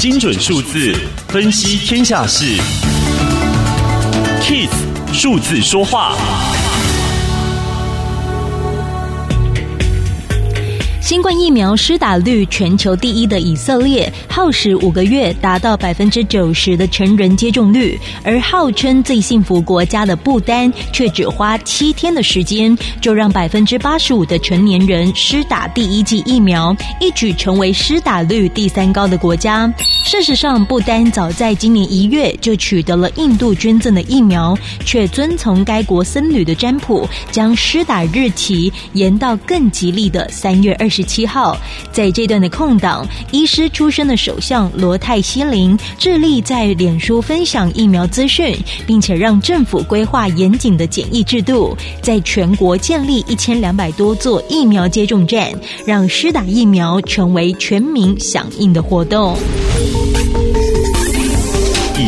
精准数字分析天下事，KISS 数字说话。新冠疫苗施打率全球第一的以色列，耗时五个月达到百分之九十的成人接种率，而号称最幸福国家的不丹，却只花七天的时间，就让百分之八十五的成年人施打第一剂疫苗，一举成为施打率第三高的国家。事实上，不丹早在今年一月就取得了印度捐赠的疫苗，却遵从该国僧侣的占卜，将施打日期延到更吉利的三月二十。七号，在这段的空档，医师出身的首相罗泰西林致力在脸书分享疫苗资讯，并且让政府规划严谨的检疫制度，在全国建立一千两百多座疫苗接种站，让施打疫苗成为全民响应的活动。